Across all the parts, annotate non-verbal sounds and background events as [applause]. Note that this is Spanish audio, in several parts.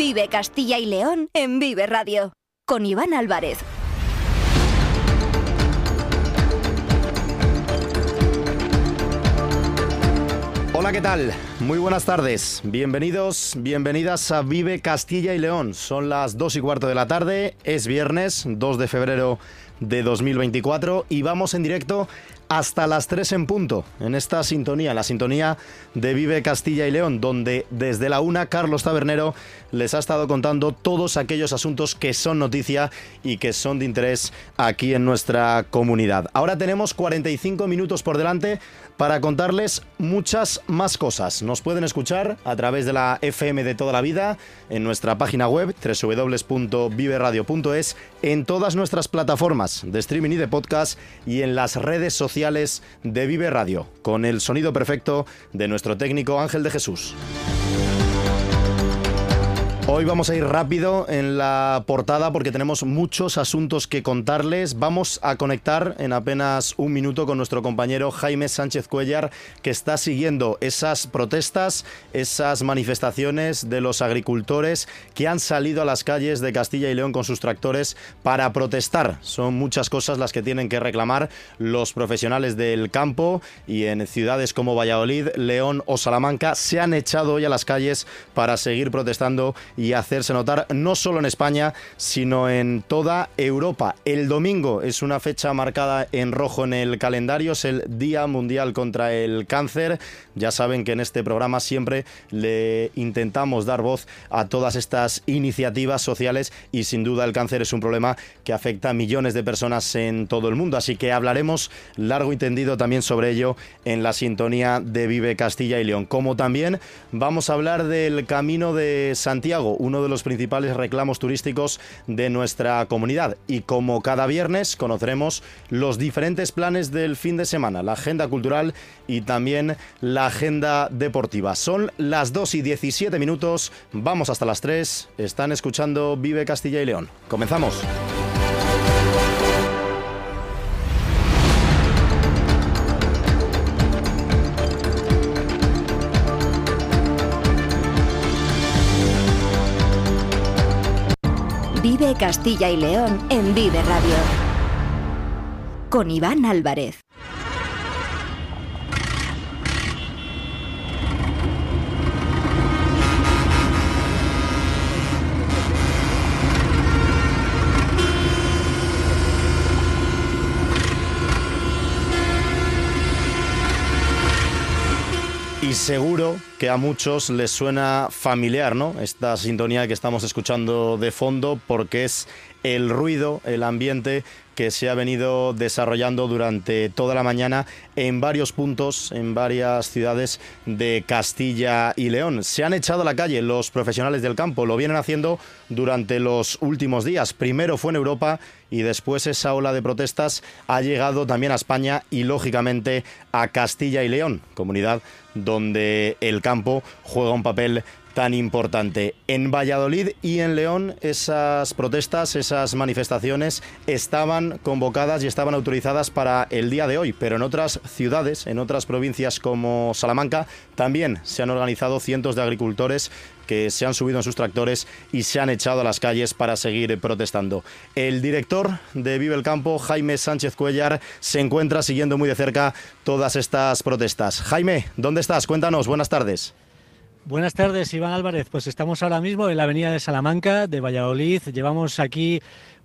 Vive Castilla y León en Vive Radio. Con Iván Álvarez. Hola, ¿qué tal? Muy buenas tardes. Bienvenidos, bienvenidas a Vive Castilla y León. Son las 2 y cuarto de la tarde, es viernes 2 de febrero de 2024 y vamos en directo hasta las 3 en punto en esta sintonía, la sintonía de Vive Castilla y León, donde desde la una Carlos Tabernero les ha estado contando todos aquellos asuntos que son noticia y que son de interés aquí en nuestra comunidad. Ahora tenemos 45 minutos por delante para contarles muchas más cosas. Nos pueden escuchar a través de la FM de toda la vida, en nuestra página web www.viveradio.es, en todas nuestras plataformas de streaming y de podcast y en las redes sociales de Vive Radio, con el sonido perfecto de nuestro técnico Ángel de Jesús. Hoy vamos a ir rápido en la portada porque tenemos muchos asuntos que contarles. Vamos a conectar en apenas un minuto con nuestro compañero Jaime Sánchez Cuellar, que está siguiendo esas protestas, esas manifestaciones de los agricultores que han salido a las calles de Castilla y León con sus tractores para protestar. Son muchas cosas las que tienen que reclamar los profesionales del campo y en ciudades como Valladolid, León o Salamanca se han echado hoy a las calles para seguir protestando y hacerse notar no solo en España, sino en toda Europa. El domingo es una fecha marcada en rojo en el calendario, es el Día Mundial contra el Cáncer. Ya saben que en este programa siempre le intentamos dar voz a todas estas iniciativas sociales y sin duda el cáncer es un problema que afecta a millones de personas en todo el mundo. Así que hablaremos largo y tendido también sobre ello en la sintonía de Vive Castilla y León. Como también vamos a hablar del Camino de Santiago uno de los principales reclamos turísticos de nuestra comunidad. Y como cada viernes conoceremos los diferentes planes del fin de semana, la agenda cultural y también la agenda deportiva. Son las 2 y 17 minutos, vamos hasta las 3, están escuchando Vive Castilla y León. Comenzamos. Vive Castilla y León en Vive Radio. Con Iván Álvarez. Seguro que a muchos les suena familiar, ¿no? Esta sintonía que estamos escuchando de fondo, porque es el ruido, el ambiente que se ha venido desarrollando durante toda la mañana en varios puntos, en varias ciudades de Castilla y León. Se han echado a la calle los profesionales del campo, lo vienen haciendo durante los últimos días. Primero fue en Europa y después esa ola de protestas ha llegado también a España y lógicamente a Castilla y León, comunidad donde el campo juega un papel tan importante. En Valladolid y en León esas protestas, esas manifestaciones estaban convocadas y estaban autorizadas para el día de hoy, pero en otras ciudades, en otras provincias como Salamanca, también se han organizado cientos de agricultores que se han subido en sus tractores y se han echado a las calles para seguir protestando. El director de Vive el Campo, Jaime Sánchez Cuellar, se encuentra siguiendo muy de cerca todas estas protestas. Jaime, ¿dónde estás? Cuéntanos, buenas tardes. Buenas tardes, Iván Álvarez. Pues estamos ahora mismo en la avenida de Salamanca, de Valladolid. Llevamos aquí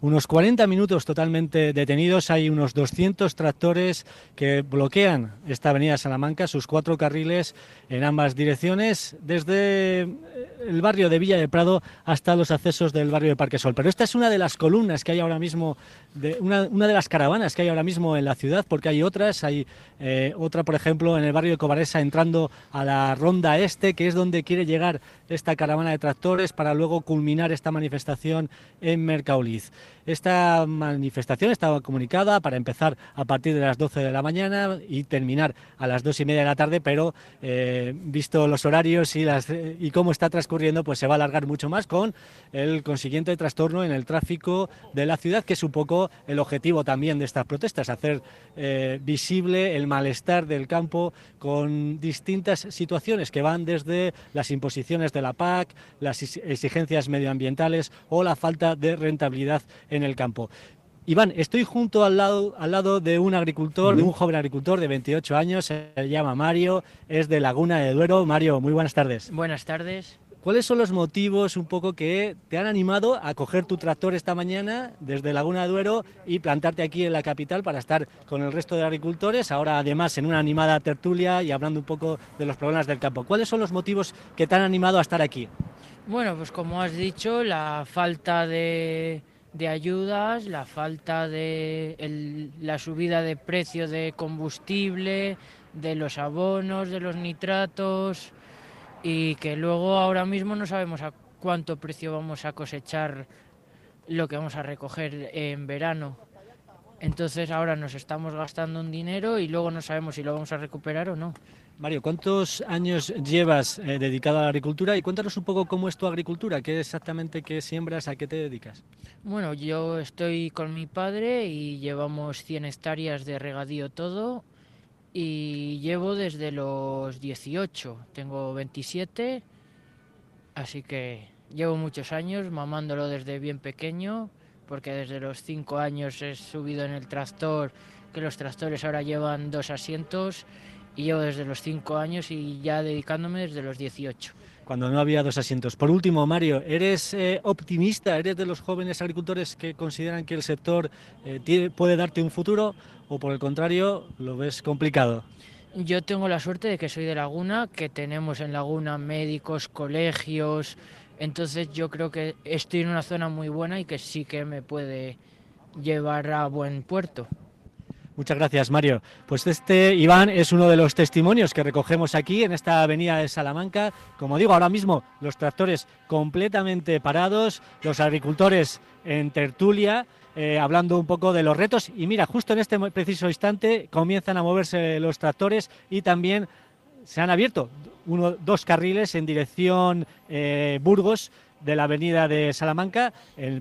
unos 40 minutos totalmente detenidos. Hay unos 200 tractores que bloquean esta avenida Salamanca, sus cuatro carriles en ambas direcciones, desde eh, el barrio de Villa de Prado hasta los accesos del barrio de Parque Sol. Pero esta es una de las columnas que hay ahora mismo, una, de las caravanas que hay ahora mismo en la ciudad, porque hay otras. Hay eh, otra, por ejemplo, en el barrio de Cobaresa entrando a la Ronda Este, que es donde quiere llegar esta caravana de tractores para luego culminar esta manifestación en Mercauliz. Esta manifestación estaba comunicada para empezar a partir de las 12 de la mañana y terminar a las 2 y media de la tarde, pero eh, visto los horarios y, cómo está transcurriendo, pues se va a alargar mucho más con el consiguiente trastorno en el tráfico de la ciudad, que es un poco el objetivo también de estas protestas, hacer eh, visible el malestar del campo con distintas situaciones que van desde las imposiciones de la PAC, las exigencias medioambientales o la falta de rentabilidad en el campo. Iván, estoy junto al lado, al lado de un agricultor, de un joven agricultor de 28 años, se llama Mario, es de Laguna de Duero. Mario, muy buenas tardes. Buenas tardes. ¿Cuáles son los motivos un poco que te han animado a coger tu tractor esta mañana desde Laguna de Duero y plantarte aquí en la capital para estar con el resto de agricultores, ahora además en una animada tertulia y hablando un poco de los problemas del campo? ¿Cuáles son los motivos que te han animado a estar aquí? Bueno, pues como has dicho, la falta de, ayudas, la falta de la subida de precio de combustible, de los abonos, de los nitratos y que luego ahora mismo no sabemos a cuánto precio vamos a cosechar lo que vamos a recoger en verano. Entonces ahora nos estamos gastando un dinero y luego no sabemos si lo vamos a recuperar o no. Mario, ¿cuántos años llevas eh, dedicado a la agricultura y cuéntanos un poco cómo es tu agricultura? ¿Qué exactamente qué siembras? ¿A qué te dedicas? Bueno, yo estoy con mi padre y llevamos 100 hectáreas de regadío todo y llevo desde los 18, tengo 27, así que llevo muchos años mamándolo desde bien pequeño, porque desde los 5 años he subido en el tractor, que los tractores ahora llevan dos asientos, y llevo desde los 5 años y ya dedicándome desde los 18 cuando no había dos asientos. Por último, Mario, ¿eres eh, optimista? ¿Eres de los jóvenes agricultores que consideran que el sector eh, puede darte un futuro o por el contrario lo ves complicado? Yo tengo la suerte de que soy de Laguna, que tenemos en Laguna médicos, colegios, entonces yo creo que estoy en una zona muy buena y que sí que me puede llevar a buen puerto. Muchas gracias, Mario. Pues este, Iván, es uno de los testimonios que recogemos aquí en esta avenida de Salamanca. Como digo, ahora mismo los tractores completamente parados, los agricultores en tertulia, eh, hablando un poco de los retos. Y mira, justo en este preciso instante comienzan a moverse los tractores y también se han abierto uno, dos carriles en dirección eh, Burgos de la avenida de Salamanca,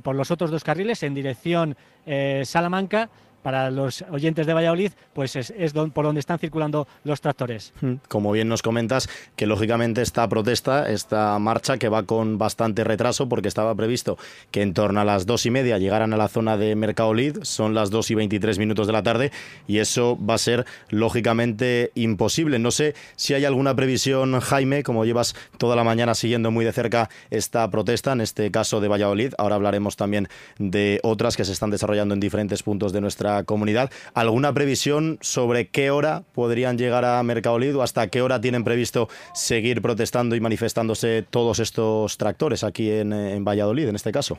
por los otros dos carriles en dirección eh, Salamanca para los oyentes de Valladolid, pues es, por donde están circulando los tractores. Hmm. Como bien nos comentas, que lógicamente esta protesta, esta marcha que va con bastante retraso, porque estaba previsto que en torno a las dos y media llegaran a la zona de Mercadolid, son las dos y veintitrés minutos de la tarde, y eso va a ser lógicamente imposible. No sé si hay alguna previsión, Jaime, como llevas toda la mañana siguiendo muy de cerca esta protesta, en este caso de Valladolid, ahora hablaremos también de otras que se están desarrollando en diferentes puntos de nuestra comunidad. ¿Alguna previsión sobre qué hora podrían llegar a Mercadolid o hasta qué hora tienen previsto seguir protestando y manifestándose todos estos tractores aquí en, en Valladolid, en este caso?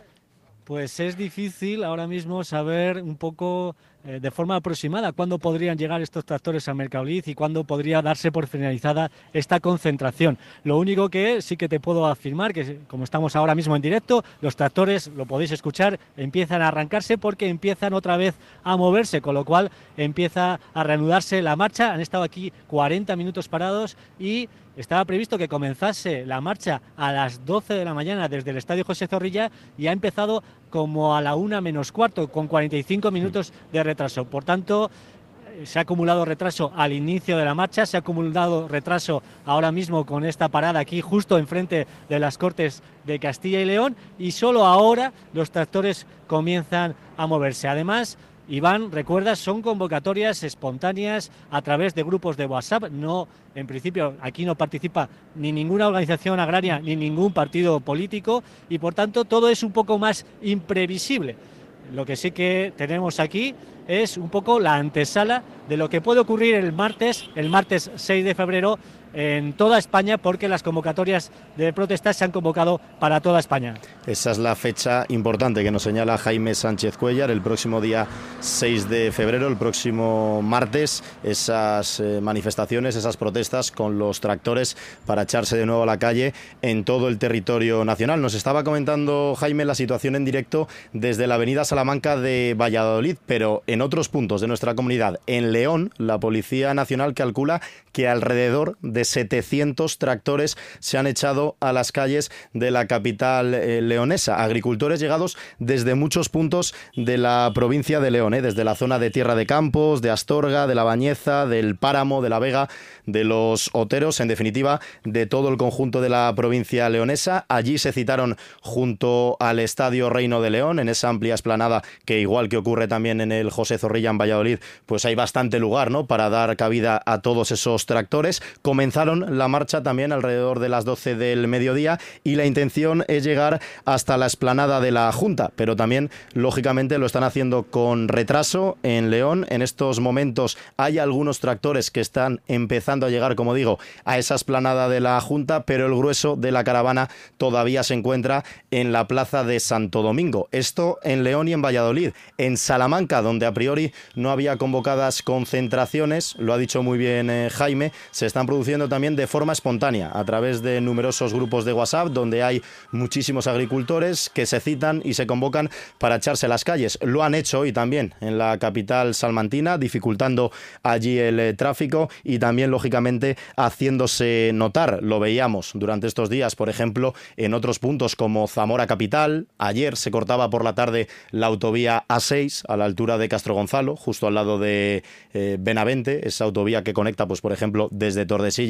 Pues es difícil ahora mismo saber un poco eh, de forma aproximada cuándo podrían llegar estos tractores a Mercadolid y cuándo podría darse por finalizada esta concentración. Lo único que sí que te puedo afirmar, que como estamos ahora mismo en directo, los tractores, lo podéis escuchar, empiezan a arrancarse porque empiezan otra vez a moverse, con lo cual empieza a reanudarse la marcha. Han estado aquí 40 minutos parados y estaba previsto que comenzase la marcha a las 12 de la mañana desde el Estadio José Zorrilla y ha empezado como a la una menos cuarto, con 45 minutos de retraso. Por tanto, eh, se ha acumulado retraso al inicio de la marcha, se ha acumulado retraso ahora mismo con esta parada aquí justo enfrente de las Cortes de Castilla y León y solo ahora los tractores comienzan a moverse. Además, Iván, recuerda, son convocatorias espontáneas a través de grupos de WhatsApp. No, en principio, aquí no participa ni ninguna organización agraria ni ningún partido político y, por tanto, todo es un poco más imprevisible. Lo que sí que tenemos aquí es un poco la antesala de lo que puede ocurrir el martes, el martes 6 de febrero, en toda España porque las convocatorias de protestas se han convocado para toda España. Esa es la fecha importante que nos señala Jaime Sánchez Cuellar, el próximo día 6 de febrero, el próximo martes, esas eh, manifestaciones, esas protestas con los tractores para echarse de nuevo a la calle en todo el territorio nacional. Nos estaba comentando Jaime la situación en directo desde la avenida Salamanca de Valladolid, pero en otros puntos de nuestra comunidad. En León, la Policía Nacional calcula que alrededor de 700 tractores se han echado a las calles de la capital eh, leonesa. Agricultores llegados desde muchos puntos de la provincia de León, eh, desde la zona de Tierra de Campos, de Astorga, de la Bañeza, del Páramo, de la Vega, de los Oteros, en definitiva, de todo el conjunto de la provincia leonesa. Allí se citaron junto al Estadio Reino de León, en esa amplia esplanada que igual que ocurre también en el José Zorrilla en Valladolid, pues hay bastante lugar ¿no? para dar cabida a todos esos tractores. Comenzaron la marcha también alrededor de las 12 del mediodía y la intención es llegar hasta la esplanada de la Junta, pero también lógicamente lo están haciendo con retraso en León. En estos momentos hay algunos tractores que están empezando a llegar, como digo, a esa esplanada de la Junta, pero el grueso de la caravana todavía se encuentra en la plaza de Santo Domingo. Esto en León y en Valladolid. En Salamanca, donde a priori no había convocadas concentraciones, lo ha dicho muy bien eh, Jaime, se están produciendo también de forma espontánea, a través de numerosos grupos de WhatsApp, donde hay muchísimos agricultores que se citan y se convocan para echarse a las calles. Lo han hecho hoy también en la capital salmantina, dificultando allí el eh, tráfico y también, lógicamente, haciéndose notar. Lo veíamos durante estos días, por ejemplo, en otros puntos como Zamora Capital. Ayer se cortaba por la tarde la autovía A6 a la altura de Castro Gonzalo, justo al lado de eh, Benavente, esa autovía que conecta, pues por ejemplo, desde Tordesillas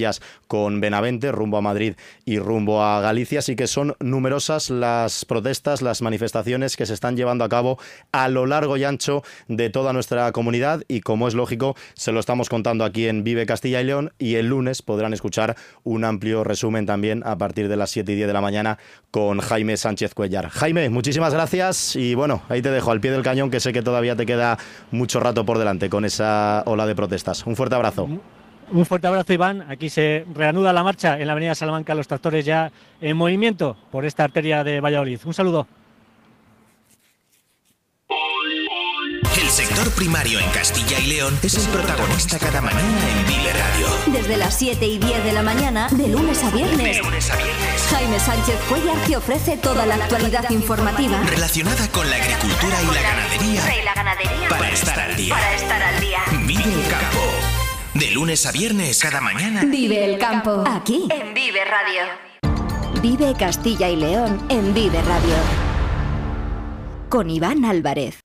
con Benavente, rumbo a Madrid y rumbo a Galicia. Así que son numerosas las protestas, las manifestaciones que se están llevando a cabo a lo largo y ancho de toda nuestra comunidad y como es lógico, se lo estamos contando aquí en Vive Castilla y León y el lunes podrán escuchar un amplio resumen también a partir de las 7 y 10 de la mañana con Jaime Sánchez Cuellar. Jaime, muchísimas gracias y bueno, ahí te dejo al pie del cañón que sé que todavía te queda mucho rato por delante con esa ola de protestas. Un fuerte abrazo. Un fuerte abrazo, Iván. Aquí se reanuda la marcha en la Avenida Salamanca, los tractores ya en movimiento por esta arteria de Valladolid. Un saludo. El sector primario en Castilla y León es el protagonista cada mañana en Vive Radio. Desde las 7 y 10 de la mañana, de lunes a viernes. De lunes a viernes. Jaime Sánchez Cuellar te ofrece toda la actualidad informativa. Relacionada con la agricultura y la ganadería. Y la ganadería. Para estar al día. Para estar al día. Vive el campo. De lunes a viernes, cada mañana. Vive el campo. Aquí. En Vive Radio. Vive Castilla y León en Vive Radio. Con Iván Álvarez.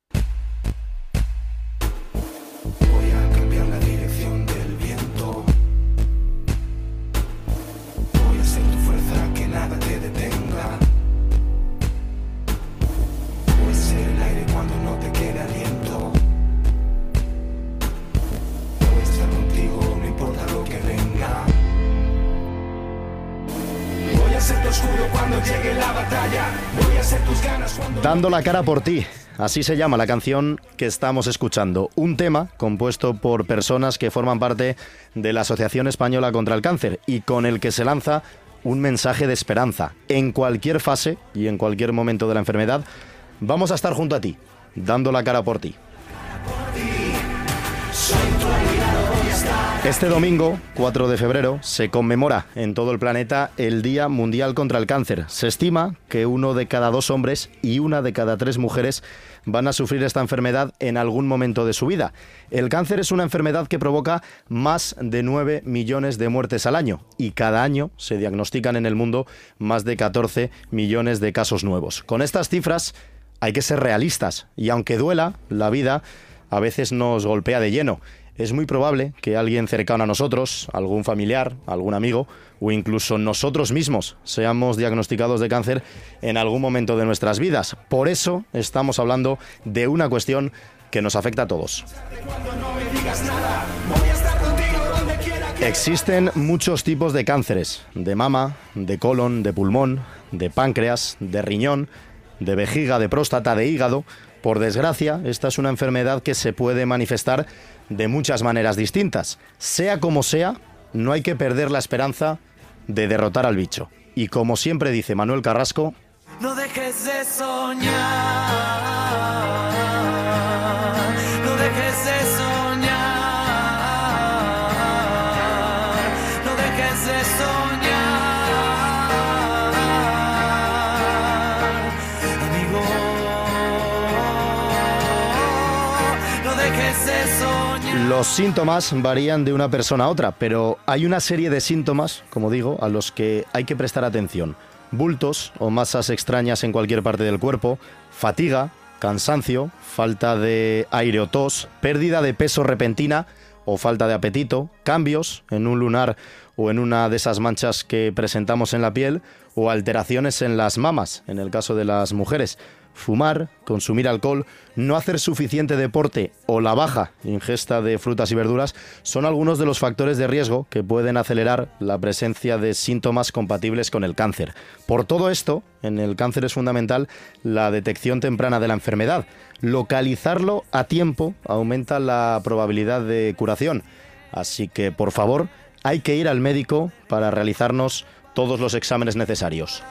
Dando la cara por ti. Así se llama la canción que estamos escuchando. Un tema compuesto por personas que forman parte de la Asociación Española contra el Cáncer y con el que se lanza un mensaje de esperanza. En cualquier fase y en cualquier momento de la enfermedad, vamos a estar junto a ti, dando la cara por ti. Este domingo, 4 de febrero, se conmemora en todo el planeta el Día Mundial contra el Cáncer. Se estima que uno de cada dos hombres y una de cada tres mujeres van a sufrir esta enfermedad en algún momento de su vida. El cáncer es una enfermedad que provoca más de 9 millones de muertes al año y cada año se diagnostican en el mundo más de 14 millones de casos nuevos. Con estas cifras hay que ser realistas y aunque duela, la vida a veces nos golpea de lleno es muy probable que alguien cercano a nosotros, algún familiar, algún amigo o incluso nosotros mismos seamos diagnosticados de cáncer en algún momento de nuestras vidas. Por eso estamos hablando de una cuestión que nos afecta a todos. Existen muchos tipos de cánceres, de mama, de colon, de pulmón, de páncreas, de riñón, de vejiga, de próstata, de hígado. Por desgracia, esta es una enfermedad que se puede manifestar de muchas maneras distintas. Sea como sea, no hay que perder la esperanza de derrotar al bicho. Y como siempre dice Manuel Carrasco, no dejes de soñar, Los síntomas varían de una persona a otra, pero hay una serie de síntomas, como digo, a los que hay que prestar atención. Bultos o masas extrañas en cualquier parte del cuerpo, fatiga, cansancio, falta de aire o tos, pérdida de peso repentina o falta de apetito, cambios en un lunar o en una de esas manchas que presentamos en la piel o alteraciones en las mamas, en el caso de las mujeres fumar, consumir alcohol, no hacer suficiente deporte o la baja ingesta de frutas y verduras son algunos de los factores de riesgo que pueden acelerar la presencia de síntomas compatibles con el cáncer. Por todo esto, en el cáncer es fundamental la detección temprana de la enfermedad. Localizarlo a tiempo aumenta la probabilidad de curación. Así que, por favor, hay que ir al médico para realizarnos todos los exámenes necesarios.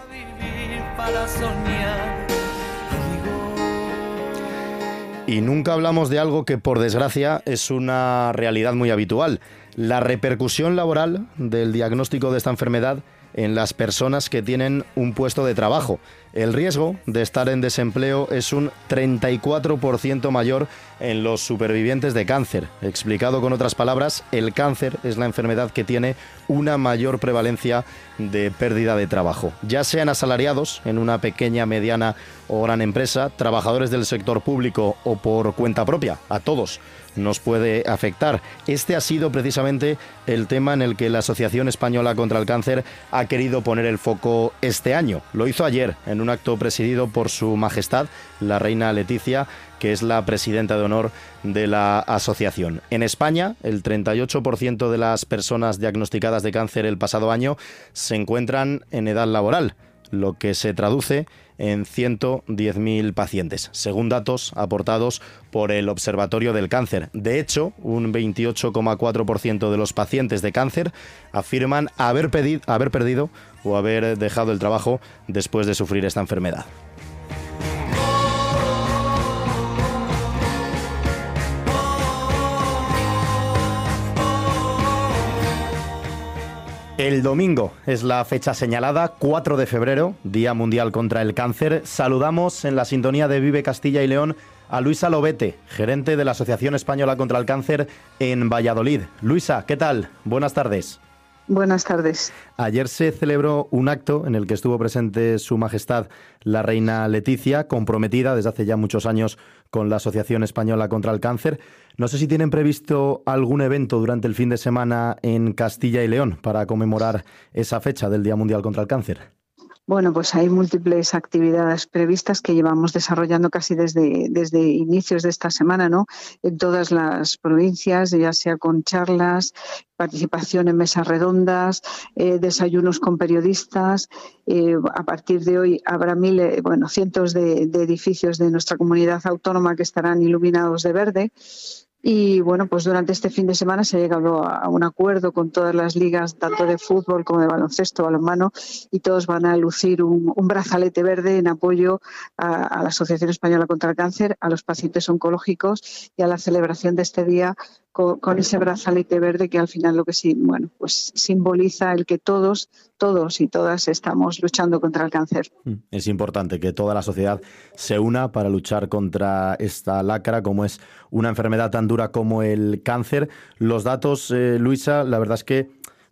Y nunca hablamos de algo que por desgracia es una realidad muy habitual, la repercusión laboral del diagnóstico de esta enfermedad en las personas que tienen un puesto de trabajo. El riesgo de estar en desempleo es un 34% mayor en los supervivientes de cáncer. Explicado con otras palabras, el cáncer es la enfermedad que tiene una mayor prevalencia de pérdida de trabajo. Ya sean asalariados en una pequeña, mediana o gran empresa, trabajadores del sector público o por cuenta propia, a todos nos puede afectar. Este ha sido precisamente el tema en el que la Asociación Española contra el Cáncer ha querido poner el foco este año. Lo hizo ayer en un acto presidido por Su Majestad, la Reina Leticia, que es la presidenta de honor de la asociación. En España, el 38% de las personas diagnosticadas de cáncer el pasado año se encuentran en edad laboral, lo que se traduce 110.000 pacientes, según datos aportados por el Observatorio del Cáncer. De hecho, un 28,4% de los pacientes de cáncer afirman haber, haber perdido o haber dejado el trabajo después de sufrir esta enfermedad. El domingo es la fecha señalada, 4 de febrero, Día Mundial contra el Cáncer. Saludamos en la sintonía de Vive Castilla y León a Luisa Lobete, gerente de la Asociación Española contra el Cáncer en Valladolid. Luisa, ¿qué tal? Buenas tardes. Buenas tardes. Ayer se celebró un acto en el que estuvo presente Su Majestad la Reina Leticia, comprometida desde hace ya muchos años con la Asociación Española contra el Cáncer. No sé si tienen previsto algún evento durante el fin de semana en Castilla y León para conmemorar esa fecha del Día Mundial contra el Cáncer. Bueno, pues hay múltiples actividades previstas que llevamos desarrollando casi desde, desde inicios de esta semana, ¿no? En todas las provincias, ya sea con charlas, participación en mesas redondas, eh, desayunos con periodistas. Eh, a partir de hoy habrá miles, bueno, cientos de edificios de nuestra comunidad autónoma que estarán iluminados de verde. Y bueno, pues durante este fin de semana se ha llegado a un acuerdo con todas las ligas, tanto de fútbol como de baloncesto, balonmano, y todos van a lucir un, brazalete verde en apoyo a, la Asociación Española contra el Cáncer, a los pacientes oncológicos y a la celebración de este día con, ese brazalete verde que al final lo que sí, bueno, pues simboliza el que todos, todos y todas estamos luchando contra el cáncer. Mm, es importante que toda la sociedad se una para luchar contra esta lacra, como es una enfermedad tan dura como el cáncer. Los datos, eh, Luisa, la verdad es que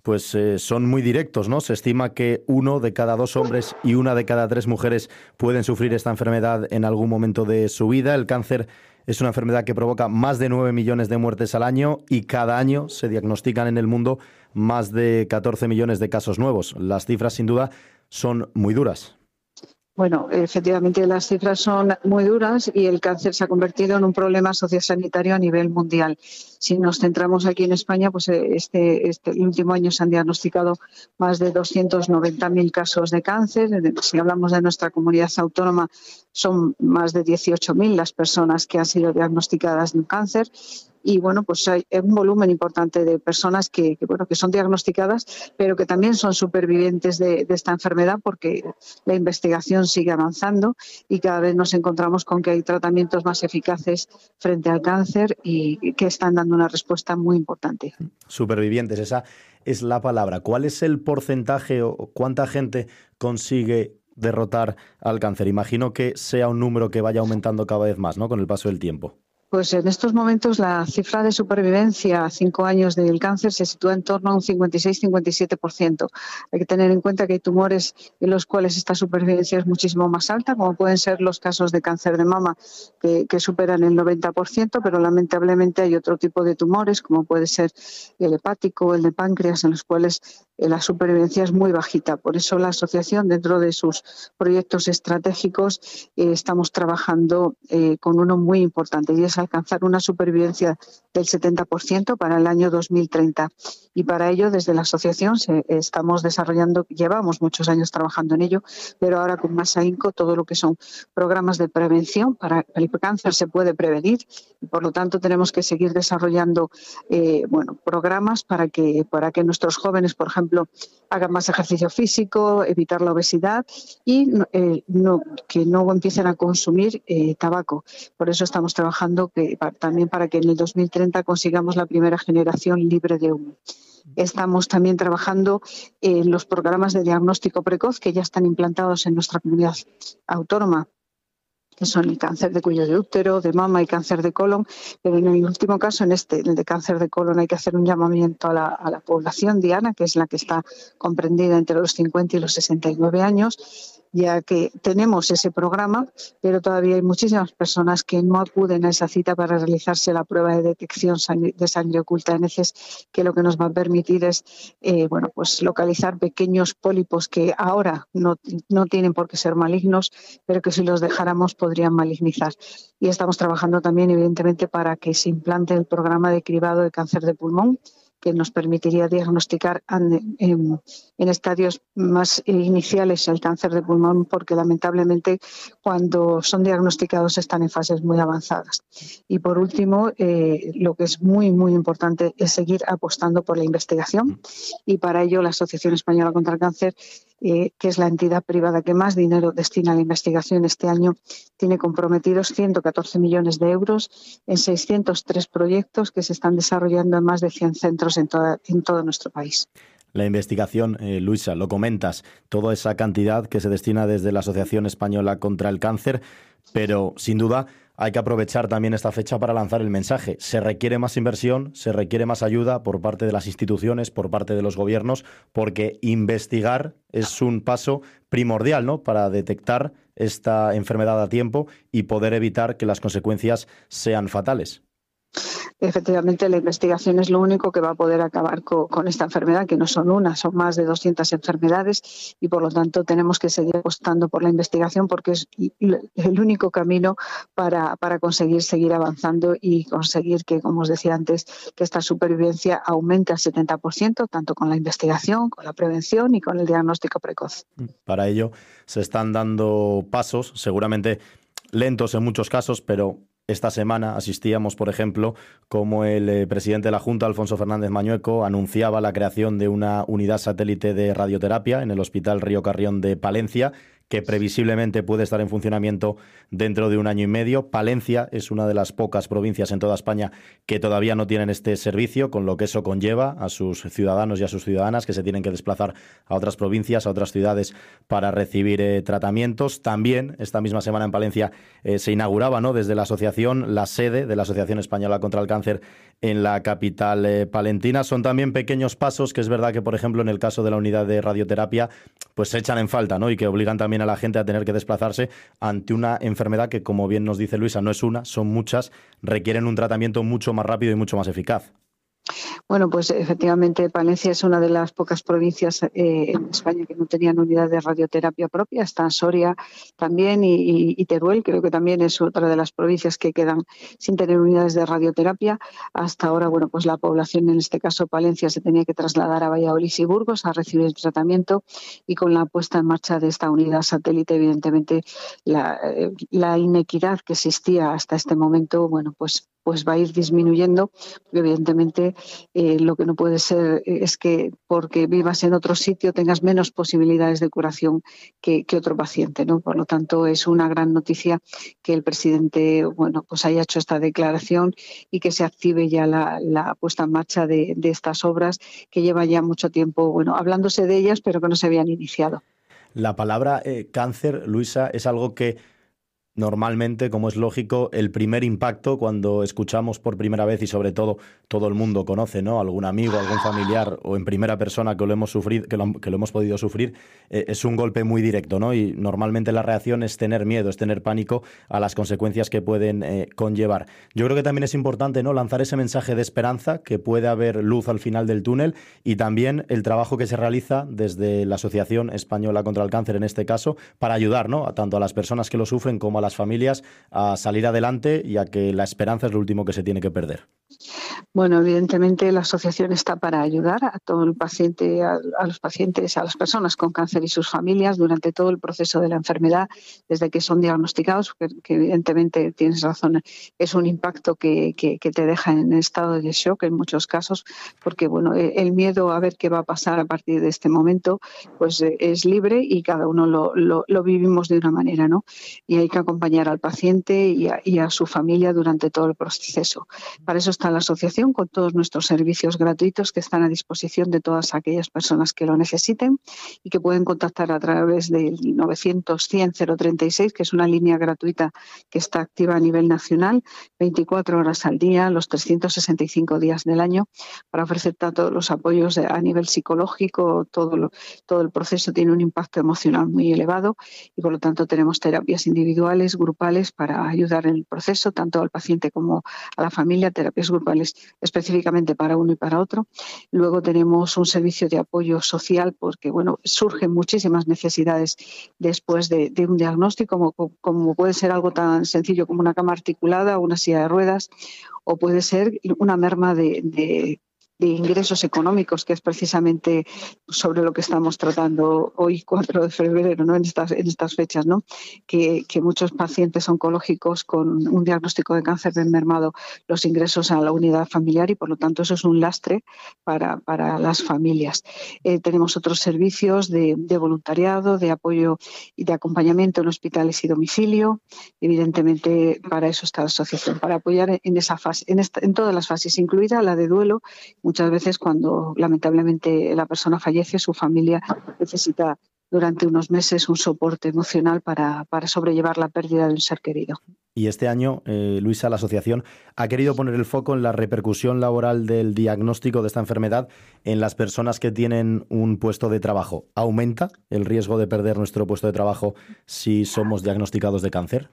pues eh, son muy directos, ¿no? Se estima que uno de cada dos hombres y una de cada tres mujeres pueden sufrir esta enfermedad en algún momento de su vida. El cáncer es una enfermedad que provoca más de 9 millones de muertes al año y cada año se diagnostican en el mundo más de 14 millones de casos nuevos. Las cifras, sin duda, son muy duras. Bueno, efectivamente las cifras son muy duras y el cáncer se ha convertido en un problema sociosanitario a nivel mundial. Si nos centramos aquí en España, pues eh, este, este último año se han diagnosticado más de 290.000 casos de cáncer. Si hablamos de nuestra comunidad autónoma, son más de 18.000 las personas que han sido diagnosticadas de cáncer y bueno, pues hay un volumen importante de personas que, bueno, que son diagnosticadas, pero que también son supervivientes de, esta enfermedad porque la investigación sigue avanzando y cada vez nos encontramos con que hay tratamientos más eficaces frente al cáncer y que están dando una respuesta muy importante. Supervivientes, esa es la palabra. ¿Cuál es el porcentaje o cuánta gente consigue derrotar al cáncer? Imagino que sea un número que vaya aumentando cada vez más, ¿no? Con el paso del tiempo. Pues en estos momentos la cifra de supervivencia a cinco años del cáncer se sitúa en torno a un 56-57%. Hay que tener en cuenta que hay tumores en los cuales esta supervivencia es muchísimo más alta, como pueden ser los casos de cáncer de mama que, superan el 90%, pero lamentablemente hay otro tipo de tumores, como puede ser el hepático o el de páncreas, en los cuales eh, la supervivencia es muy bajita. Por eso la asociación, dentro de sus proyectos estratégicos, eh, estamos trabajando eh, con uno muy importante y es alcanzar una supervivencia del 70% para el año 2030. Y para ello, desde la asociación estamos desarrollando, llevamos muchos años trabajando en ello, pero ahora con más ahínco todo lo que son programas de prevención para el cáncer se puede prevenir y por lo tanto tenemos que seguir desarrollando bueno, programas para que, para que nuestros jóvenes, por ejemplo, hagan más ejercicio físico, evitar la obesidad y eh, que no empiecen a consumir eh, tabaco. Por eso estamos trabajando también para que en el 2030 consigamos la primera generación libre de humo. Estamos también trabajando en los programas de diagnóstico precoz que ya están implantados en nuestra comunidad autónoma que son el cáncer de cuello de útero, de mama y cáncer de colon, pero en el último caso, en este, el de cáncer de colon, hay que hacer un llamamiento a la, a la población diana, que es la que está comprendida entre los 50 y los 69 años, ya que tenemos ese programa, pero todavía hay muchísimas personas que no acuden a esa cita para realizarse la prueba de detección de sangre oculta en heces, que lo que nos va a permitir es eh, bueno, pues localizar pequeños pólipos que ahora no, no tienen por qué ser malignos, pero que si los dejáramos podrían malignizar. Y estamos trabajando también, evidentemente, para que se implante el programa de cribado de cáncer de pulmón que nos permitiría diagnosticar en, estadios más iniciales el cáncer de pulmón, porque lamentablemente cuando son diagnosticados están en fases muy avanzadas. Y por último, eh, lo que es muy, muy importante es seguir apostando por la investigación y para ello la Asociación Española contra el Cáncer eh, que es la entidad privada que más dinero destina a la investigación este año, tiene comprometidos 114 millones de euros en 603 proyectos que se están desarrollando en más de 100 centros en, en todo nuestro país. La investigación, eh, Luisa, lo comentas, toda esa cantidad que se destina desde la Asociación Española contra el Cáncer, pero sin duda hay que aprovechar también esta fecha para lanzar el mensaje. Se requiere más inversión, se requiere más ayuda por parte de las instituciones, por parte de los gobiernos, porque investigar es un paso primordial ¿no? para detectar esta enfermedad a tiempo y poder evitar que las consecuencias sean fatales efectivamente la investigación es lo único que va a poder acabar con, esta enfermedad, que no son una, son más de 200 enfermedades y por lo tanto tenemos que seguir apostando por la investigación porque es el único camino para, para conseguir seguir avanzando y conseguir que, como os decía antes, que esta supervivencia aumente al 70%, tanto con la investigación, con la prevención y con el diagnóstico precoz. Para ello se están dando pasos, seguramente lentos en muchos casos, pero esta semana asistíamos, por ejemplo, como el eh, presidente de la Junta, Alfonso Fernández Mañueco, anunciaba la creación de una unidad satélite de radioterapia en el Hospital Río Carrión de Palencia que previsiblemente puede estar en funcionamiento dentro de un año y medio. Palencia es una de las pocas provincias en toda España que todavía no tienen este servicio, con lo que eso conlleva a sus ciudadanos y a sus ciudadanas que se tienen que desplazar a otras provincias, a otras ciudades para recibir eh, tratamientos. También esta misma semana en Palencia eh, se inauguraba ¿no? desde la asociación la sede de la Asociación Española contra el Cáncer en la capital eh, palentina. Son también pequeños pasos que es verdad que, por ejemplo, en el caso de la unidad de radioterapia, pues se echan en falta ¿no? y que obligan también a la gente a tener que desplazarse ante una enfermedad que, como bien nos dice Luisa, no es una, son muchas, requieren un tratamiento mucho más rápido y mucho más eficaz. Bueno, pues efectivamente Palencia es una de las pocas provincias eh, en España que no tenían unidad de radioterapia propia. Está Soria también y, Teruel, creo que también es otra de las provincias que quedan sin tener unidades de radioterapia. Hasta ahora, bueno, pues la población, en este caso Palencia, se tenía que trasladar a Valladolid y Burgos a recibir el tratamiento y con la puesta en marcha de esta unidad satélite, evidentemente la, eh, la inequidad que existía hasta este momento, bueno, pues pues va a ir disminuyendo, evidentemente eh, lo que no puede ser es que porque vivas en otro sitio tengas menos posibilidades de curación que, otro paciente, ¿no? Por lo tanto, es una gran noticia que el presidente, bueno, pues haya hecho esta declaración y que se active ya la, puesta en marcha de, estas obras que lleva ya mucho tiempo, bueno, hablándose de ellas, pero que no se habían iniciado. La palabra eh, cáncer, Luisa, es algo que normalmente, como es lógico, el primer impacto cuando escuchamos por primera vez y sobre todo todo el mundo conoce, ¿no? Algún amigo, algún familiar o en primera persona que lo hemos sufrido, que lo, hemos podido sufrir, eh, es un golpe muy directo, ¿no? Y normalmente la reacción es tener miedo, es tener pánico a las consecuencias que pueden eh, conllevar. Yo creo que también es importante, ¿no? Lanzar ese mensaje de esperanza, que puede haber luz al final del túnel y también el trabajo que se realiza desde la Asociación Española contra el Cáncer en este caso para ayudar, ¿no? Tanto a las personas que lo sufren como a las familias a salir adelante y a que la esperanza es lo último que se tiene que perder. Bueno, evidentemente la asociación está para ayudar a todo el paciente, a, los pacientes, a las personas con cáncer y sus familias durante todo el proceso de la enfermedad, desde que son diagnosticados, que, evidentemente tienes razón, es un impacto que, te deja en estado de shock en muchos casos, porque bueno, e, el miedo a ver qué va a pasar a partir de este momento, pues eh, es libre y cada uno lo, vivimos de una manera, ¿no? Y hay que acompañar al paciente y a, y a su familia durante todo el proceso. Para eso está la asociación con todos nuestros servicios gratuitos que están a disposición de todas aquellas personas que lo necesiten y que pueden contactar a través del 900-100-036, que es una línea gratuita que está activa a nivel nacional, 24 horas al día, los 365 días del año, para ofrecer todos los apoyos a nivel psicológico. Todo, todo el proceso tiene un impacto emocional muy elevado y, por lo tanto, tenemos terapias individuales, grupales, para ayudar en el proceso, tanto al paciente como a la familia, terapias grupales específicamente para uno y para otro. Luego tenemos un servicio de apoyo social porque bueno, surgen muchísimas necesidades después de, un diagnóstico, como, puede ser algo tan sencillo como una cama articulada, una silla de ruedas, o puede ser una merma de ingresos económicos, que es precisamente sobre lo que estamos tratando hoy, 4 de febrero, ¿no? en, estas, en estas fechas, ¿no? que, muchos pacientes oncológicos con un diagnóstico de cáncer ven mermado los ingresos a la unidad familiar y, por lo tanto, eso es un lastre para, para las familias. Eh, tenemos otros servicios de, voluntariado, de apoyo y de acompañamiento en hospitales y domicilio. Evidentemente, para eso está la asociación, para apoyar en esa fase, en, en todas las fases, incluida la de duelo Muchas veces cuando lamentablemente la persona fallece, su familia necesita durante unos meses un soporte emocional para, sobrellevar la pérdida de un ser querido. Y este año, eh, Luisa, la asociación ha querido poner el foco en la repercusión laboral del diagnóstico de esta enfermedad en las personas que tienen un puesto de trabajo. ¿Aumenta el riesgo de perder nuestro puesto de trabajo si somos diagnosticados de cáncer?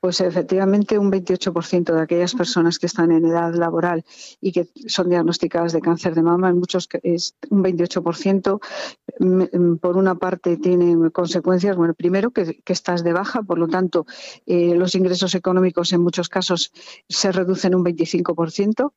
Pues efectivamente un 28% de aquellas personas que están en edad laboral y que son diagnosticadas de cáncer de mama, en muchos es un 28%, mm, por una parte tiene consecuencias, bueno, primero que, estás de baja, por lo tanto eh, los ingresos económicos en muchos casos se reducen un 25%,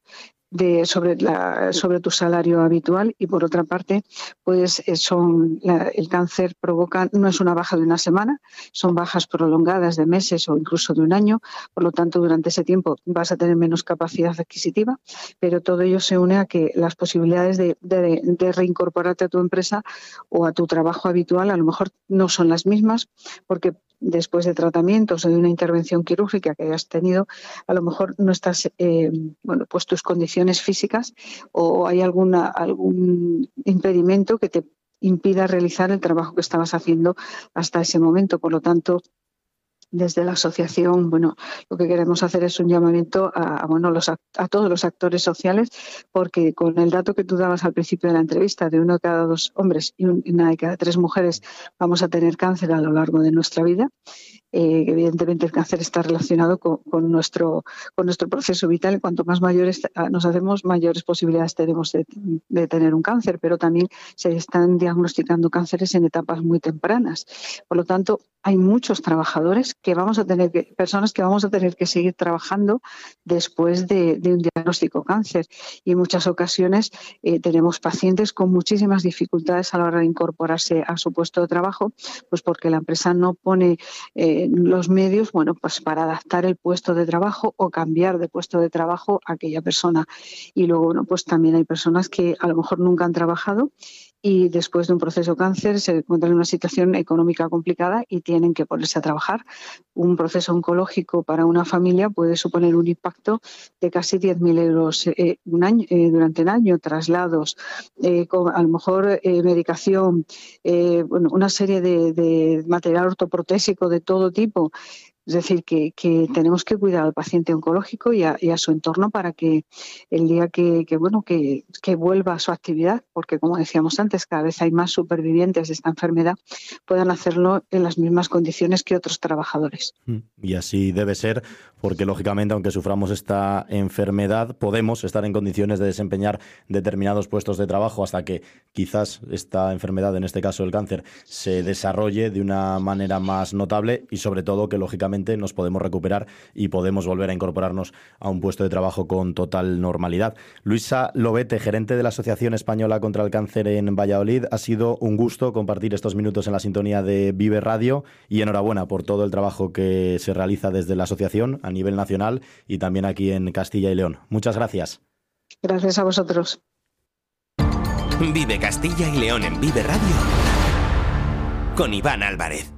de, sobre, la, sobre tu salario habitual y por otra parte, pues eh, son el cáncer provoca, no es una baja de una semana, son bajas prolongadas de meses o incluso de un año, por lo tanto durante ese tiempo vas a tener menos capacidad adquisitiva, pero todo ello se une a que las posibilidades de, de, de reincorporarte a tu empresa o a tu trabajo habitual a lo mejor no son las mismas porque después de tratamientos o de una intervención quirúrgica que hayas tenido, a lo mejor no estás, eh, bueno, pues tus condiciones físicas o hay alguna, algún impedimento que te impida realizar el trabajo que estabas haciendo hasta ese momento. Por lo tanto, desde la asociación, bueno, lo que queremos hacer es un llamamiento a, bueno, los, a todos los actores sociales, porque con el dato que tú dabas al principio de la entrevista, de uno de cada dos hombres y una de cada tres mujeres vamos a tener cáncer a lo largo de nuestra vida, eh, evidentemente el cáncer está relacionado con, nuestro, con nuestro proceso vital. Cuanto más mayores ah, nos hacemos, mayores posibilidades tenemos de, tener un cáncer, pero también se están diagnosticando cánceres en etapas muy tempranas. Por lo tanto, hay muchos trabajadores que vamos a tener que, personas que vamos a tener que seguir trabajando después de, un diagnóstico cáncer. Y en muchas ocasiones eh, tenemos pacientes con muchísimas dificultades a la hora de incorporarse a su puesto de trabajo, pues porque la empresa no pone eh, los medios, bueno, pues para adaptar el puesto de trabajo o cambiar de puesto de trabajo a aquella persona. Y luego, bueno, pues también hay personas que a lo mejor nunca han trabajado y después de un proceso cáncer se encuentran en una situación económica complicada y tienen que ponerse a trabajar. Un proceso oncológico para una familia puede suponer un impacto de casi 10.000 euros eh, un año, eh, durante el año, traslados, eh, con a lo mejor medicación, una serie de material ortoprotésico de todo tipo es decir, que, tenemos que cuidar al paciente oncológico y a, su entorno para que el día que, bueno que, vuelva a su actividad, porque como decíamos antes, cada vez hay más supervivientes de esta enfermedad, puedan hacerlo en las mismas condiciones que otros trabajadores. Mm, y así debe ser, porque lógicamente, aunque suframos esta enfermedad, podemos estar en condiciones de desempeñar determinados puestos de trabajo hasta que quizás esta enfermedad, en este caso el cáncer, se desarrolle de una manera más notable y sobre todo que lógicamente nos podemos recuperar y podemos volver a incorporarnos a un puesto de trabajo con total normalidad. Luisa Lobete, gerente de la Asociación Española contra el Cáncer en Valladolid, ha sido un gusto compartir estos minutos en la sintonía de Vive Radio y enhorabuena por todo el trabajo que se realiza desde la asociación a nivel nacional y también aquí en Castilla y León. Muchas gracias. Gracias a vosotros. Vive Castilla y León en Vive Radio con Iván Álvarez.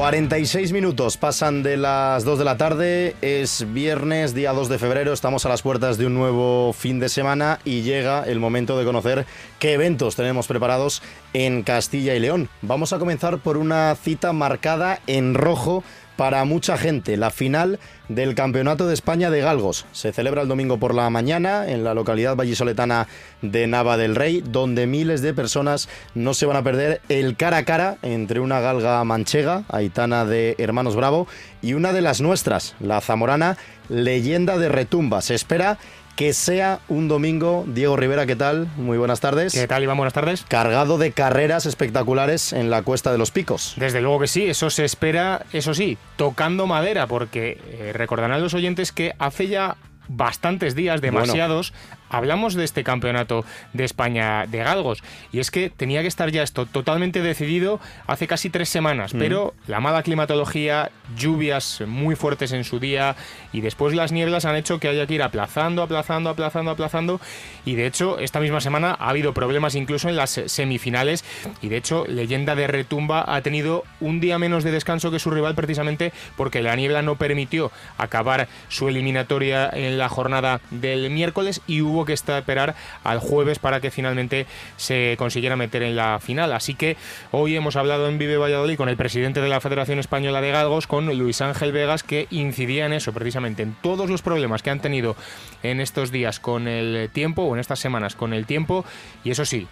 46 minutos pasan de las 2 de la tarde, es viernes, día 2 de febrero, estamos a las puertas de un nuevo fin de semana y llega el momento de conocer qué eventos tenemos preparados en Castilla y León. Vamos a comenzar por una cita marcada en rojo para mucha gente, la final del Campeonato de España de Galgos. Se celebra el domingo por la mañana en la localidad vallisoletana de Nava del Rey, donde miles de personas no se van a perder el cara a cara entre una galga manchega, aitana de Hermanos Bravo, y una de las nuestras, la zamorana Leyenda de Retumba. Se espera que sea un domingo. Diego Rivera, ¿qué tal? Muy buenas tardes. ¿Qué tal, Iván? Buenas tardes. Cargado de carreras espectaculares en la Cuesta de los Picos. Desde luego que sí, eso se espera, eso sí, tocando madera, porque eh, recordarán los oyentes que hace ya bastantes días, demasiados, hablamos de este campeonato de España de galgos. Y es que tenía que estar ya esto totalmente decidido hace casi tres semanas, pero la mala climatología, lluvias muy fuertes en su día y después las nieblas han hecho que haya que ir aplazando, aplazando, aplazando, aplazando. Y de hecho, esta misma semana ha habido problemas incluso en las semifinales. Y de hecho, Leyenda de Retumba ha tenido un día menos de descanso que su rival precisamente porque la niebla no permitió acabar su eliminatoria en la jornada del miércoles y hubo que esperar al jueves para que finalmente se consiguiera meter en la final. Así que hoy hemos hablado en Vive Valladolid con el presidente de la Federación Española de Galgos, con Luis Ángel Vegas, que incidía en eso, precisamente en todos los problemas que han tenido en estos días con el tiempo o en estas semanas con el tiempo. Y eso sí,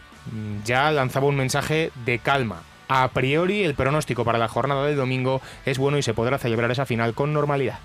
ya lanzaba un mensaje de calma. A priori, el pronóstico para la jornada del domingo es bueno y se podrá celebrar esa final con normalidad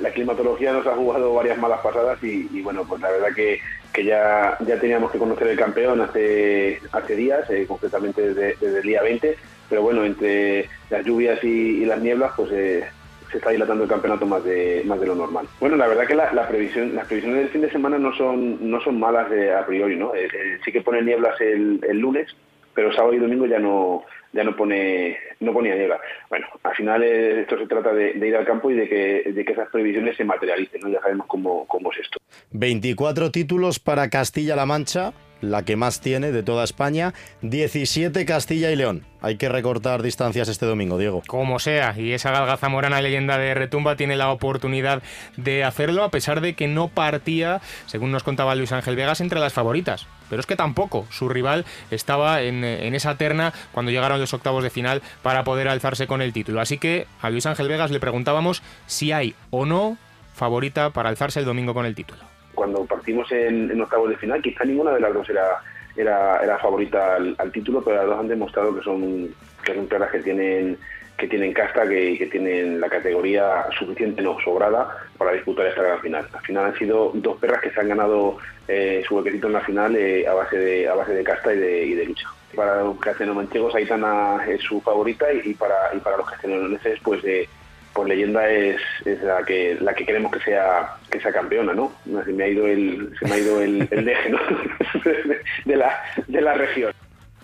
la climatología nos ha jugado varias malas pasadas y, bueno, pues la verdad que, que, ya, ya teníamos que conocer el campeón hace, hace días, eh, concretamente desde, el día 20, pero bueno, entre las lluvias y, las nieblas, pues eh, se está dilatando el campeonato más de, más de lo normal. Bueno, la verdad que la, previsión, las previsiones del fin de semana no son, no son malas a priori, ¿no? Eh, sí que pone nieblas el, el lunes, pero sábado y domingo ya no ya no pone no ponía niebla. Bueno, al final eh, esto se trata de, ir al campo y de que, de que esas previsiones se materialicen, ¿no? Ya sabemos cómo, cómo es esto. 24 títulos para Castilla-La Mancha, la que más tiene de toda España, 17 Castilla y León. Hay que recortar distancias este domingo, Diego. Como sea, y esa galga zamorana leyenda de Retumba tiene la oportunidad de hacerlo a pesar de que no partía, según nos contaba Luis Ángel Vegas, entre las favoritas. Pero es que tampoco su rival estaba en, en esa terna cuando llegaron los octavos de final para poder alzarse con el título. Así que a Luis Ángel Vegas le preguntábamos si hay o no favorita para alzarse el domingo con el título. Cuando partimos en, octavos de final, quizá ninguna de las dos era era, favorita al, título, pero las dos han demostrado que son, que son perras que tienen que tienen casta, que, tienen la categoría suficiente, no sobrada, para disputar esta gran final. Al final han sido dos perras que se han ganado eh, su huequecito en la final eh, a base de a base de casta y de, y de lucha. Para los castellanomanchegos Aitana es su favorita y, para y para los castellanoneses pues de por leyenda es, es, la que la que queremos que sea que sea campeona, ¿no? Se me ha ido el se me ha ido el, el deje, ¿no? [laughs] de, la de la región.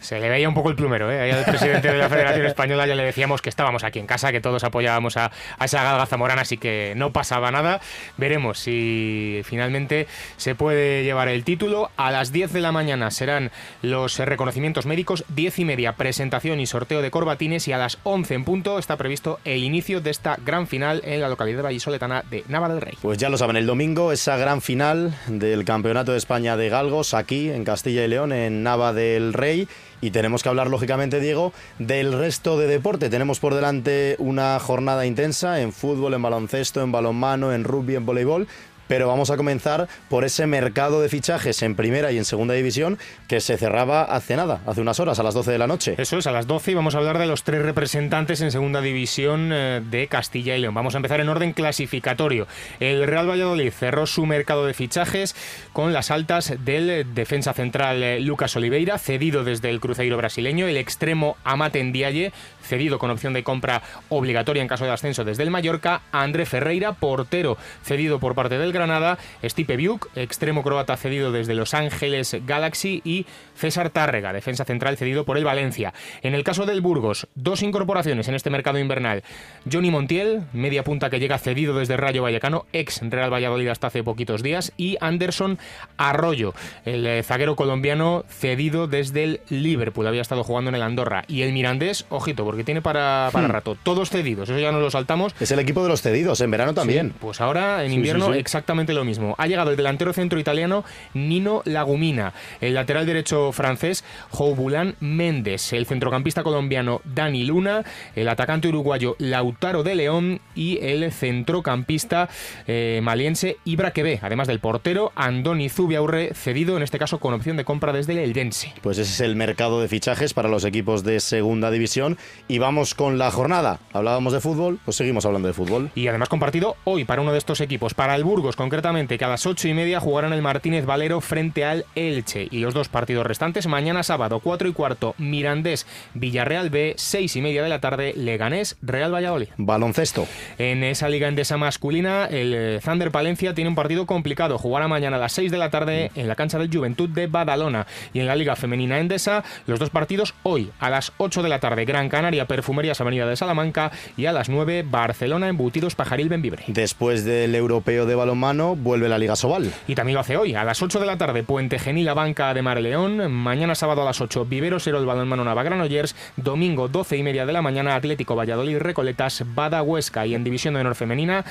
Se le veía un poco el plumero, ¿eh? Ahí al presidente de la [laughs] Federación Española ya le decíamos que estábamos aquí en casa, que todos apoyábamos a, a, esa galga zamorana, así que no pasaba nada. Veremos si finalmente se puede llevar el título. A las 10 de la mañana serán los reconocimientos médicos, 10 y media presentación y sorteo de corbatines y a las 11 en punto está previsto el inicio de esta gran final en la localidad vallisoletana de Nava del Rey. Pues ya lo saben, el domingo esa gran final del Campeonato de España de Galgos aquí en Castilla y León, en Nava del Rey. Y tenemos que hablar, lógicamente, Diego, del resto de deporte. Tenemos por delante una jornada intensa en fútbol, en baloncesto, en balonmano, en rugby, en voleibol pero vamos a comenzar por ese mercado de fichajes en primera y en segunda división que se cerraba hace nada, hace unas horas, a las 12 de la noche. Eso es, a las 12 y vamos a hablar de los tres representantes en segunda división eh, de Castilla y León. Vamos a empezar en orden clasificatorio. El Real Valladolid cerró su mercado de fichajes con las altas del defensa central eh, Lucas Oliveira, cedido desde el Cruzeiro brasileño, el extremo Amate Ndiaye, cedido con opción de compra obligatoria en caso de ascenso desde el Mallorca, André Ferreira, portero cedido por parte del Granada, Stipe Biuk, extremo croata cedido desde Los Ángeles Galaxy y César Tárrega, defensa central cedido por el Valencia. En el caso del Burgos, dos incorporaciones en este mercado invernal. Johnny Montiel, media punta que llega cedido desde Rayo Vallecano, ex Real Valladolid hasta hace poquitos días, y Anderson Arroyo, el eh, zaguero colombiano cedido desde el Liverpool, había estado jugando en el Andorra. Y el Mirandés, ojito, porque tiene para, para hmm. rato, todos cedidos, eso ya no lo saltamos. Es el equipo de los cedidos, en verano también. Sí, pues ahora en invierno sí, sí, exactamente lo mismo. Ha llegado el delantero centro italiano Nino Lagumina, el lateral derecho francés Joubulán Méndez, el centrocampista colombiano Dani Luna, el atacante uruguayo Lautaro de León y el centrocampista eh, maliense Ibra Quebe, además del portero Andoni Zubiaurre, cedido en este caso con opción de compra desde el Eldense. Pues ese es el mercado de fichajes para los equipos de segunda división y vamos con la jornada. Hablábamos de fútbol, pues seguimos hablando de fútbol. Y además compartido hoy para uno de estos equipos, para el Burgos concretamente, que a las ocho y media jugarán el Martínez Valero frente al Elche y los dos partidos restantes mañana sábado 4 y cuarto Mirandés Villarreal B, 6 y media de la tarde Leganés Real Valladolid. Baloncesto. En esa liga endesa masculina el Thunder Palencia tiene un partido complicado, jugará mañana a las 6 de la tarde en la cancha del Juventud de Badalona y en la liga femenina endesa los dos partidos hoy a las 8 de la tarde Gran Canaria Perfumerías Avenida de Salamanca y a las 9 Barcelona Embutidos Pajaril Benvibre. Después del europeo de balonmano vuelve la Liga Sobal. Y también lo hace hoy a las 8 de la tarde Puente Genil Banca de Mar León, mañana sábado a las 8 Viveros Herol Balonmano Navagranollers, domingo 12 y media de la mañana Atlético Valladolid Recoletas Bada Huesca y en División de Honor Femenina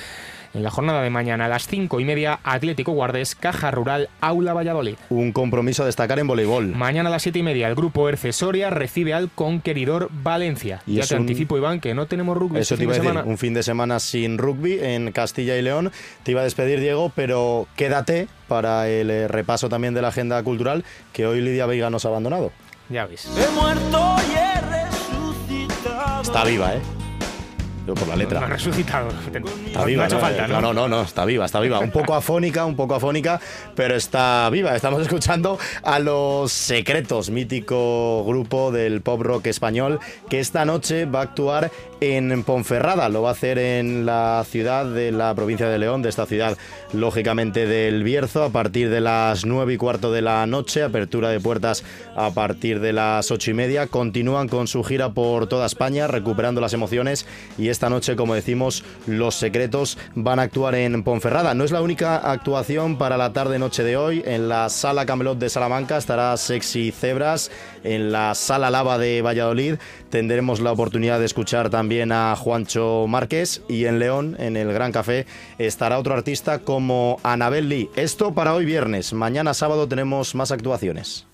en la jornada de mañana a las 5 y media, Atlético Guardés, Caja Rural, Aula Valladolid. Un compromiso a destacar en voleibol. Mañana a las 7 y media, el grupo Erce Soria recibe al Conqueridor Valencia. Y ya te un... anticipo, Iván, que no tenemos rugby. Eso este te iba fin a de decir, semana. un fin de semana sin rugby en Castilla y León. Te iba a despedir, Diego, pero quédate para el eh, repaso también de la agenda cultural que hoy Lidia Veiga nos ha abandonado. Ya ves. He muerto y he resucitado. Está viva, ¿eh? Yo por la letra. No ha resucitado. Está viva, no ha hecho ¿no? falta, ¿no? No, no, no, está viva, está viva. Un poco afónica, un poco afónica, pero está viva. Estamos escuchando a Los Secretos, mítico grupo del pop rock español, que esta noche va a actuar en Ponferrada. Lo va a hacer en la ciudad de la provincia de León, de esta ciudad, lógicamente del Bierzo, a partir de las 9 y cuarto de la noche. Apertura de puertas a partir de las 8 y media. Continúan con su gira por toda España, recuperando las emociones. Y esta noche, como decimos, los secretos van a actuar en Ponferrada. No es la única actuación para la tarde-noche de hoy. En la sala Camelot de Salamanca estará Sexy Cebras. En la sala Lava de Valladolid tendremos la oportunidad de escuchar también a Juancho Márquez. Y en León, en el Gran Café, estará otro artista como Anabel Lee. Esto para hoy viernes. Mañana sábado tenemos más actuaciones.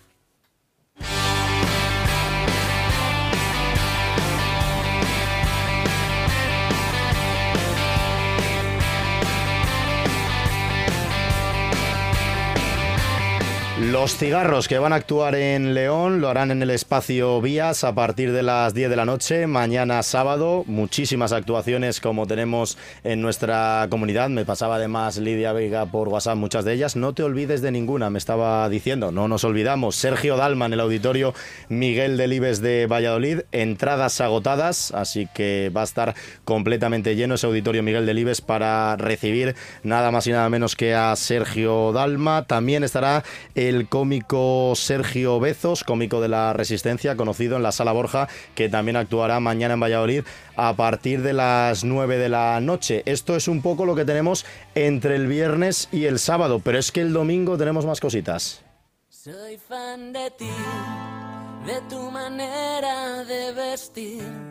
Los cigarros que van a actuar en León lo harán en el espacio Vías a partir de las 10 de la noche, mañana sábado. Muchísimas actuaciones como tenemos en nuestra comunidad. Me pasaba además Lidia Vega por WhatsApp muchas de ellas. No te olvides de ninguna, me estaba diciendo. No nos olvidamos. Sergio Dalma en el auditorio Miguel Delibes de Valladolid. Entradas agotadas, así que va a estar completamente lleno ese auditorio Miguel Delibes para recibir nada más y nada menos que a Sergio Dalma. También estará el cómico Sergio Bezos, cómico de la Resistencia, conocido en la Sala Borja, que también actuará mañana en Valladolid a partir de las 9 de la noche. Esto es un poco lo que tenemos entre el viernes y el sábado, pero es que el domingo tenemos más cositas. Soy fan de ti, de tu manera de vestir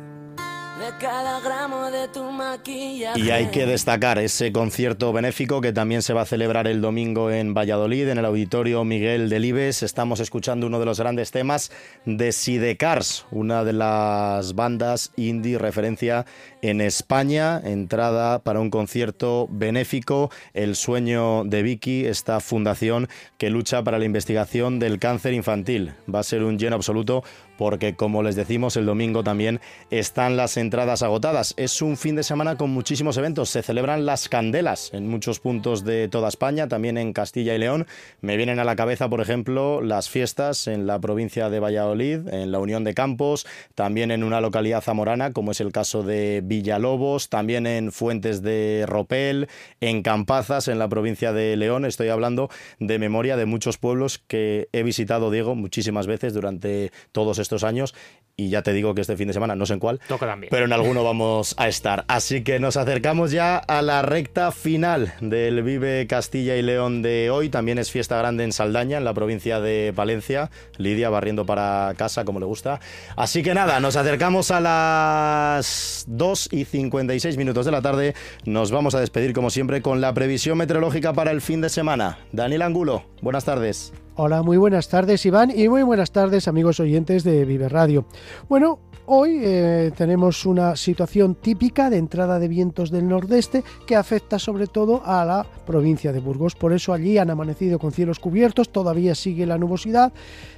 Y hay que destacar ese concierto benéfico que también se va a celebrar el domingo en Valladolid, en el Auditorio Miguel Delibes. Estamos escuchando uno de los grandes temas de Sidecars, una de las bandas indie referencia en España. Entrada para un concierto benéfico, El sueño de Vicky, esta fundación que lucha para la investigación del cáncer infantil. Va a ser un lleno absoluto porque como les decimos el domingo también están las entradas agotadas. Es un fin de semana con muchísimos eventos. Se celebran las candelas en muchos puntos de toda España, también en Castilla y León. Me vienen a la cabeza, por ejemplo, las fiestas en la provincia de Valladolid, en la Unión de Campos, también en una localidad zamorana, como es el caso de Villalobos, también en Fuentes de Ropel, en Campazas, en la provincia de León. Estoy hablando de memoria de muchos pueblos que he visitado, Diego, muchísimas veces durante todos estos años y ya te digo que este fin de semana, no sé en cuál, pero en alguno vamos a estar. Así que nos acercamos ya a la recta final del Vive Castilla y León de hoy. También es fiesta grande en Saldaña, en la provincia de Palencia. Lidia barriendo para casa, como le gusta. Así que nada, nos acercamos a las 2 y 56 minutos de la tarde. Nos vamos a despedir, como siempre, con la previsión meteorológica para el fin de semana. Daniel Angulo, buenas tardes. Hola, muy buenas tardes Iván y muy buenas tardes amigos oyentes de Vive Radio. Bueno, hoy eh, tenemos una situación típica de entrada de vientos del nordeste que afecta sobre todo a la provincia de Burgos. Por eso allí han amanecido con cielos cubiertos, todavía sigue la nubosidad,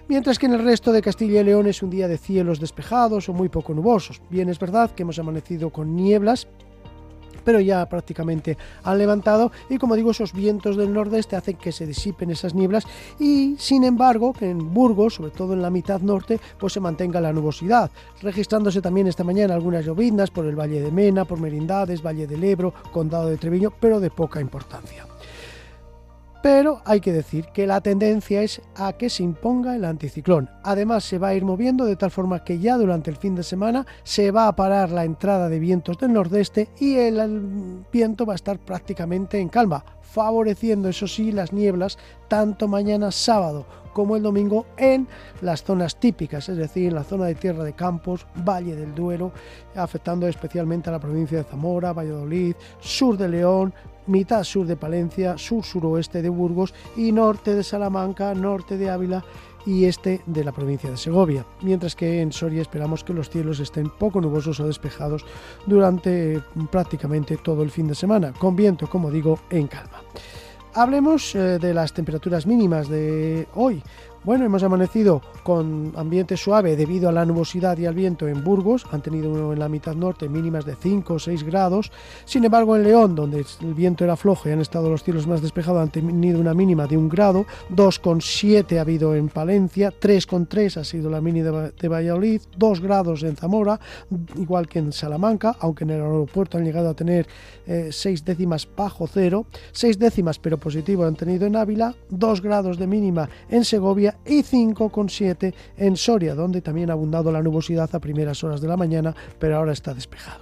mientras que en el resto de Castilla y León es un día de cielos despejados o muy poco nubosos. Bien es verdad que hemos amanecido con nieblas pero ya prácticamente han levantado y como digo esos vientos del nordeste hacen que se disipen esas nieblas y sin embargo que en Burgos, sobre todo en la mitad norte, pues se mantenga la nubosidad, registrándose también esta mañana algunas lloviznas por el Valle de Mena, por Merindades, Valle del Ebro, Condado de Treviño, pero de poca importancia. Pero hay que decir que la tendencia es a que se imponga el anticiclón. Además se va a ir moviendo de tal forma que ya durante el fin de semana se va a parar la entrada de vientos del nordeste y el viento va a estar prácticamente en calma, favoreciendo eso sí las nieblas tanto mañana sábado como el domingo en las zonas típicas, es decir, en la zona de Tierra de Campos, Valle del Duero, afectando especialmente a la provincia de Zamora, Valladolid, sur de León, mitad sur de Palencia, sur-suroeste de Burgos y norte de Salamanca, norte de Ávila y este de la provincia de Segovia, mientras que en Soria esperamos que los cielos estén poco nubosos o despejados durante prácticamente todo el fin de semana, con viento, como digo, en calma. Hablemos eh, de las temperaturas mínimas de hoy. Bueno, hemos amanecido con ambiente suave debido a la nubosidad y al viento en Burgos, han tenido en la mitad norte mínimas de 5 o 6 grados. Sin embargo, en León, donde el viento era flojo y han estado los cielos más despejados, han tenido una mínima de 1 grado. 2,7 ha habido en Palencia, 3,3 ha sido la mínima de Valladolid, 2 grados en Zamora, igual que en Salamanca, aunque en el aeropuerto han llegado a tener 6 eh, décimas bajo cero, 6 décimas pero positivo han tenido en Ávila, 2 grados de mínima en Segovia y 5,7 en Soria, donde también ha abundado la nubosidad a primeras horas de la mañana, pero ahora está despejado.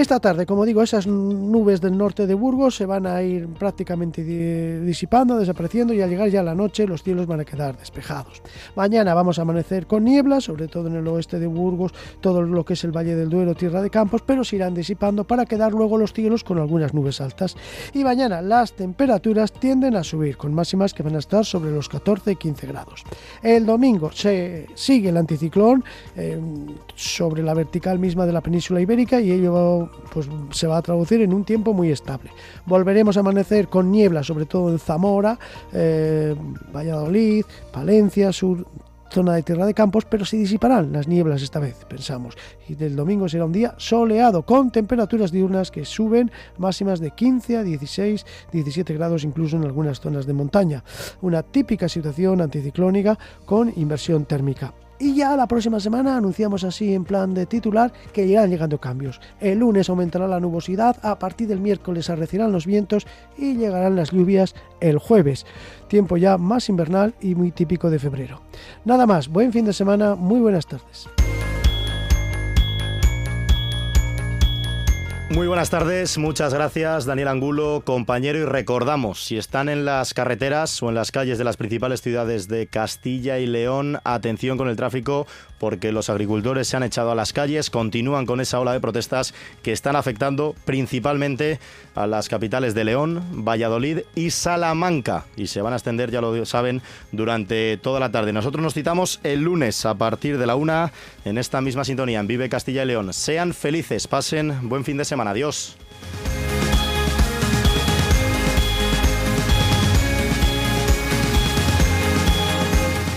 Esta tarde, como digo, esas nubes del norte de Burgos se van a ir prácticamente disipando, desapareciendo y al llegar ya la noche los cielos van a quedar despejados. Mañana vamos a amanecer con niebla, sobre todo en el oeste de Burgos, todo lo que es el Valle del Duero, Tierra de Campos, pero se irán disipando para quedar luego los cielos con algunas nubes altas. Y mañana las temperaturas tienden a subir, con máximas que van a estar sobre los 14 y 15 grados. El domingo se sigue el anticiclón eh, sobre la vertical misma de la península ibérica y ello pues se va a traducir en un tiempo muy estable. Volveremos a amanecer con niebla, sobre todo en Zamora, eh, Valladolid, Palencia, sur, zona de Tierra de Campos, pero se disiparán las nieblas esta vez, pensamos. Y del domingo será un día soleado, con temperaturas diurnas que suben máximas de 15 a 16, 17 grados incluso en algunas zonas de montaña. Una típica situación anticiclónica con inversión térmica. Y ya la próxima semana anunciamos así en plan de titular que irán llegando cambios. El lunes aumentará la nubosidad, a partir del miércoles arrecerán los vientos y llegarán las lluvias el jueves. Tiempo ya más invernal y muy típico de febrero. Nada más, buen fin de semana, muy buenas tardes. Muy buenas tardes, muchas gracias Daniel Angulo, compañero, y recordamos, si están en las carreteras o en las calles de las principales ciudades de Castilla y León, atención con el tráfico porque los agricultores se han echado a las calles, continúan con esa ola de protestas que están afectando principalmente a las capitales de León, Valladolid y Salamanca y se van a extender, ya lo saben, durante toda la tarde. Nosotros nos citamos el lunes a partir de la una en esta misma sintonía en Vive Castilla y León. Sean felices, pasen buen fin de semana. Adiós.